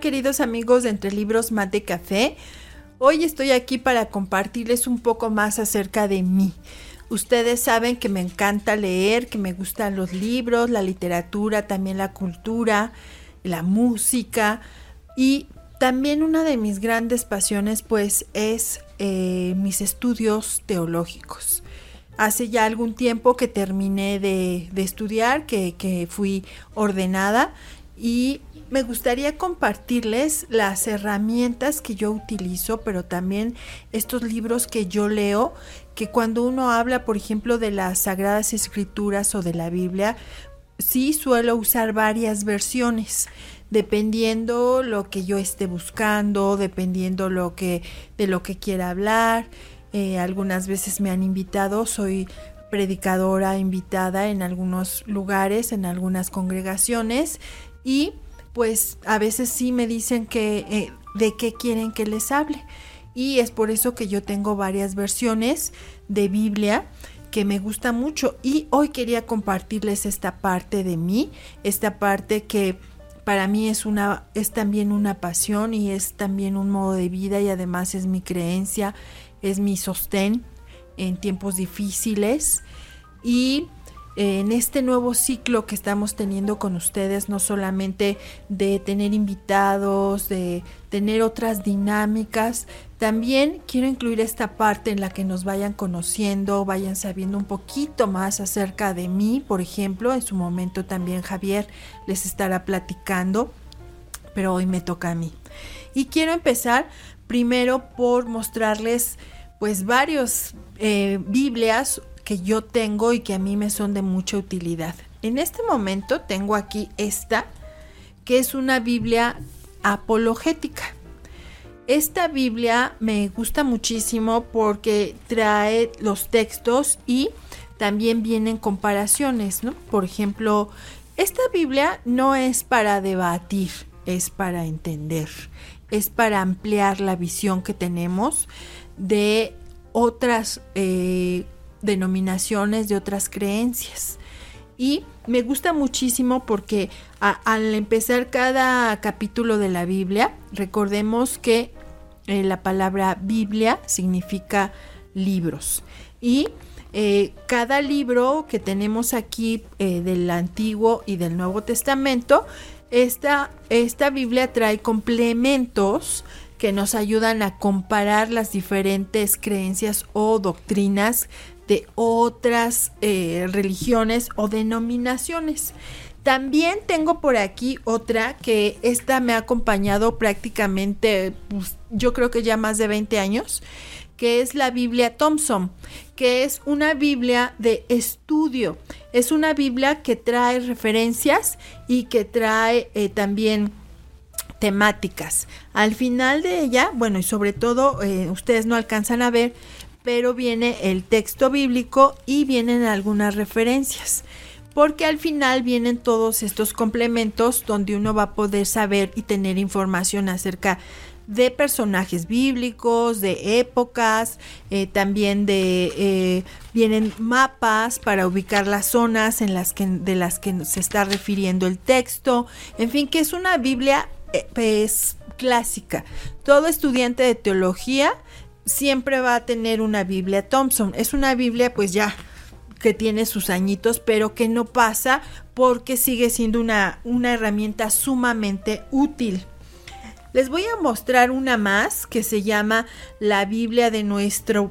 Queridos amigos de Entre Libros Mate Café. Hoy estoy aquí para compartirles un poco más acerca de mí. Ustedes saben que me encanta leer, que me gustan los libros, la literatura, también la cultura, la música y también una de mis grandes pasiones pues es eh, mis estudios teológicos. Hace ya algún tiempo que terminé de, estudiar, que, que fui ordenada y me gustaría compartirles las herramientas que yo utilizo, pero también estos libros que yo leo, que cuando uno habla, por ejemplo, de las Sagradas Escrituras o de la Biblia, sí suelo usar varias versiones dependiendo lo que yo esté buscando, dependiendo lo que de lo que quiera hablar. Eh, algunas veces me han invitado, soy predicadora invitada en algunos lugares, en algunas congregaciones y pues a veces sí me dicen que eh, de qué quieren que les hable. Y es por eso que yo tengo varias versiones de Biblia que me gusta mucho. Y hoy quería compartirles esta parte de mí, esta parte que para mí es una es también una pasión y es también un modo de vida y además es mi creencia, es mi sostén en tiempos difíciles y en este nuevo ciclo que estamos teniendo con ustedes, no solamente de tener invitados, de tener otras dinámicas, también quiero incluir esta parte en la que nos vayan conociendo, vayan sabiendo un poquito más acerca de mí, por ejemplo, en su momento también Javier les estará platicando, pero hoy me toca a mí. Y quiero empezar primero por mostrarles pues varios eh, Biblias que yo tengo y que a mí me son de mucha utilidad. En este momento tengo aquí esta, que es una Biblia apologética. Esta Biblia me gusta muchísimo porque trae los textos y también vienen comparaciones, ¿no? Por ejemplo, esta Biblia no es para debatir, es para entender, es para ampliar la visión que tenemos de otras eh, denominaciones, de otras creencias. Y me gusta muchísimo porque al empezar cada capítulo de la Biblia, recordemos que eh, la palabra Biblia significa libros. Y eh, cada libro que tenemos aquí eh, del Antiguo y del Nuevo Testamento, esta, esta Biblia trae complementos que nos ayudan a comparar las diferentes creencias o doctrinas de otras eh, religiones o denominaciones. También tengo por aquí otra que esta me ha acompañado prácticamente, pues, yo creo que ya más de 20 años, que es la Biblia Thompson, que es una Biblia de estudio. Es una Biblia que trae referencias y que trae eh, también temáticas. Al final de ella, bueno, y sobre todo eh, ustedes no alcanzan a ver, pero viene el texto bíblico y vienen algunas referencias. Porque al final vienen todos estos complementos donde uno va a poder saber y tener información acerca de personajes bíblicos, de épocas, eh, también de eh, vienen mapas para ubicar las zonas en las que de las que se está refiriendo el texto, en fin, que es una Biblia eh, pues, clásica. Todo estudiante de teología siempre va a tener una Biblia Thompson. Es una Biblia pues ya que tiene sus añitos, pero que no pasa porque sigue siendo una, una herramienta sumamente útil. Les voy a mostrar una más que se llama la Biblia de nuestro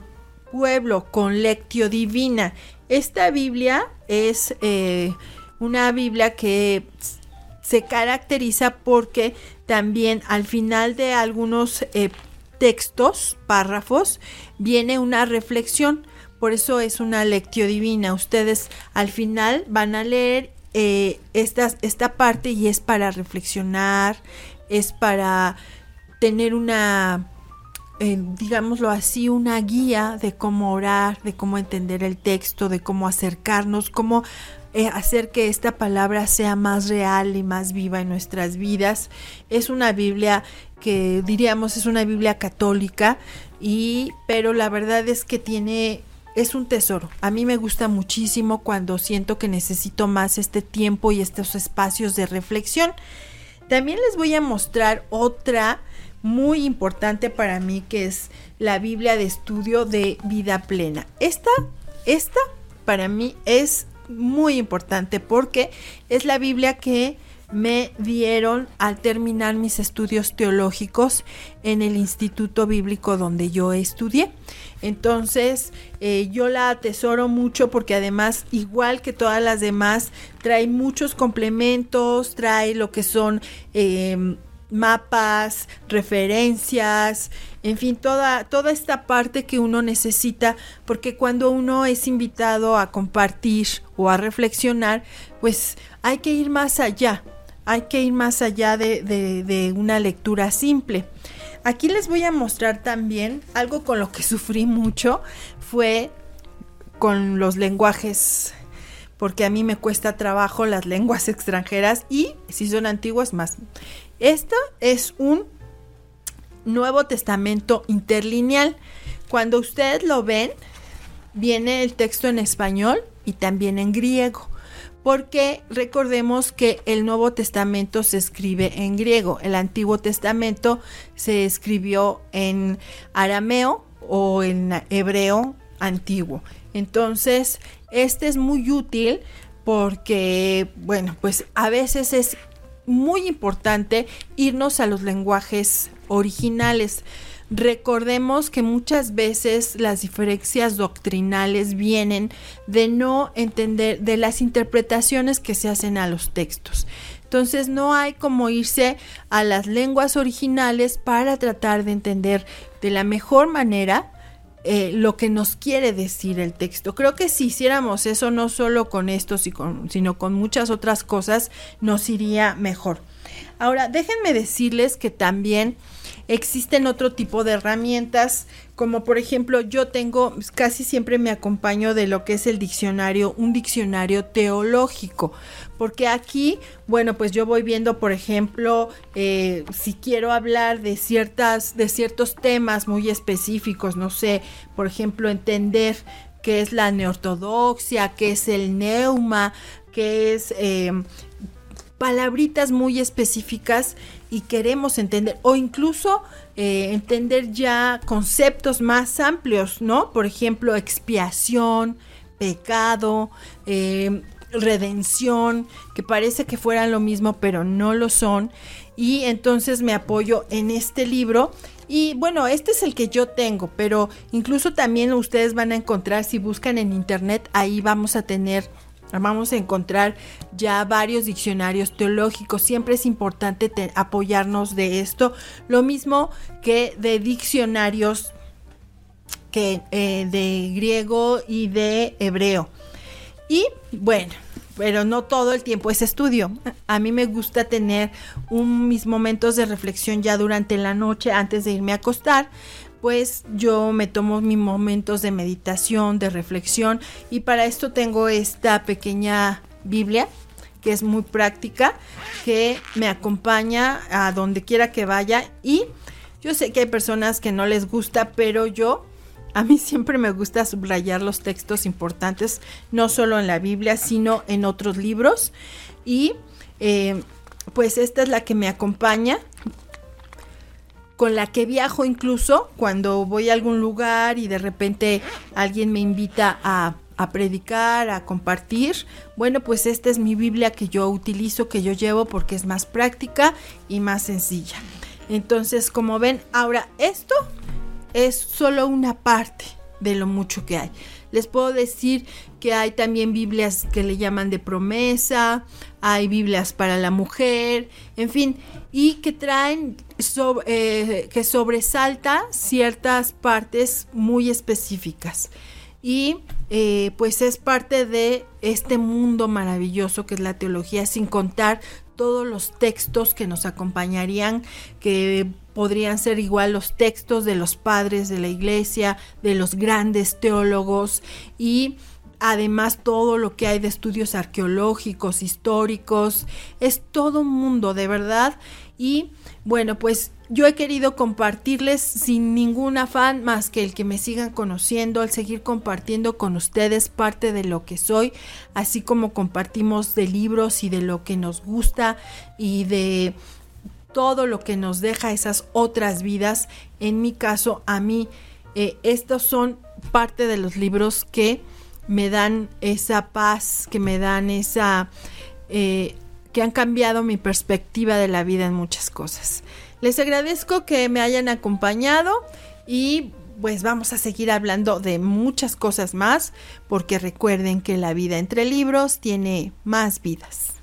pueblo con lectio divina. Esta Biblia es eh, una Biblia que se caracteriza porque también al final de algunos eh, textos, párrafos, viene una reflexión. Por eso es una lectio divina. Ustedes al final van a leer eh, esta, esta parte y es para reflexionar, es para tener una, eh, digámoslo así, una guía de cómo orar, de cómo entender el texto, de cómo acercarnos, cómo eh, hacer que esta palabra sea más real y más viva en nuestras vidas. Es una Biblia que diríamos es una Biblia católica y pero la verdad es que tiene es un tesoro. A mí me gusta muchísimo cuando siento que necesito más este tiempo y estos espacios de reflexión. También les voy a mostrar otra muy importante para mí que es la Biblia de estudio de vida plena. Esta, esta para mí es muy importante porque es la Biblia que me dieron al terminar mis estudios teológicos en el Instituto Bíblico donde yo estudié. Entonces eh, yo la atesoro mucho porque además, igual que todas las demás, trae muchos complementos, trae lo que son... Em, mapas, referencias, en fin, toda, toda esta parte que uno necesita, porque cuando uno es invitado a compartir o a reflexionar, pues hay que ir más allá, hay que ir más allá de, una lectura simple. Aquí les voy a mostrar también algo con lo que sufrí mucho, fue con los lenguajes porque a mí me cuesta trabajo las lenguas extranjeras y si son antiguas más. Esto es un Nuevo Testamento interlineal. Cuando ustedes lo ven, viene el texto en español y también en griego porque recordemos que el Nuevo Testamento se escribe en griego, el Antiguo Testamento se escribió en arameo o en hebreo antiguo. Entonces, este es muy útil porque, bueno, pues a veces es muy importante irnos a los lenguajes originales. Recordemos que muchas veces las diferencias doctrinales vienen de no entender de las interpretaciones que se hacen a los textos. Entonces no hay como irse a las lenguas originales para tratar de entender de la mejor manera eh, lo que nos quiere decir el texto. Creo que si hiciéramos eso no solo con esto, sino con muchas otras cosas, nos iría mejor. Ahora, déjenme decirles que también existen otro tipo de herramientas, como por ejemplo yo tengo, casi siempre me acompaño de lo que es el diccionario, un diccionario teológico, porque aquí, bueno, pues yo voy viendo, por ejemplo, eh, si quiero hablar de ciertas, de ciertos temas muy específicos, no sé, por ejemplo, entender qué es la neortodoxia, qué es el neuma, qué es eh, palabritas muy específicas y queremos entender o incluso eh, entender ya conceptos más amplios, ¿no? Por ejemplo, expiación, pecado, eh, redención, que parece que fueran lo mismo, pero no lo son. Y entonces me apoyo en este libro. Y bueno, este es el que yo tengo, pero incluso también ustedes van a encontrar, si buscan en internet, ahí vamos a tener Vamos a encontrar ya varios diccionarios teológicos. Siempre es importante apoyarnos de esto. Lo mismo que de diccionarios que eh, de griego y de hebreo. Y bueno, pero no todo el tiempo es estudio. A mí me gusta tener mis momentos de reflexión ya durante la noche antes de irme a acostar pues yo me tomo mis momentos de meditación, de reflexión y para esto tengo esta pequeña Biblia que es muy práctica, que me acompaña a donde quiera que vaya y yo sé que hay personas que no les gusta, pero yo a mí siempre me gusta subrayar los textos importantes, no solo en la Biblia, sino en otros libros. Y eh, pues esta es la que me acompaña con la que viajo incluso cuando voy a algún lugar y de repente alguien me invita a, predicar, a compartir. Bueno, pues esta es mi Biblia que yo utilizo, que yo llevo porque es más práctica y más sencilla. Entonces, como ven, ahora esto es solo una parte de lo mucho que hay. Les puedo decir que hay también Biblias que le llaman de promesa, hay Biblias para la mujer, en fin, y que traen, eh, que sobresalta ciertas partes muy específicas. Y eh, pues es parte de este mundo maravilloso que es la teología, sin contar todos los textos que nos acompañarían, que podrían ser igual los textos de los padres de la iglesia, de los grandes teólogos y además todo lo que hay de estudios arqueológicos, históricos, es todo un mundo de verdad y bueno, pues yo he querido compartirles sin ningún afán más que el que me sigan conociendo, al seguir compartiendo con ustedes parte de lo que soy, así como compartimos de libros y de lo que nos gusta y de todo lo que nos deja esas otras vidas. En mi caso, a mí, eh, estos son parte de los libros que me dan esa paz, que me dan esa... Eh, que han cambiado mi perspectiva de la vida en muchas cosas. Les agradezco que me hayan acompañado y pues vamos a seguir hablando de muchas cosas más porque recuerden que la vida entre libros tiene más vidas.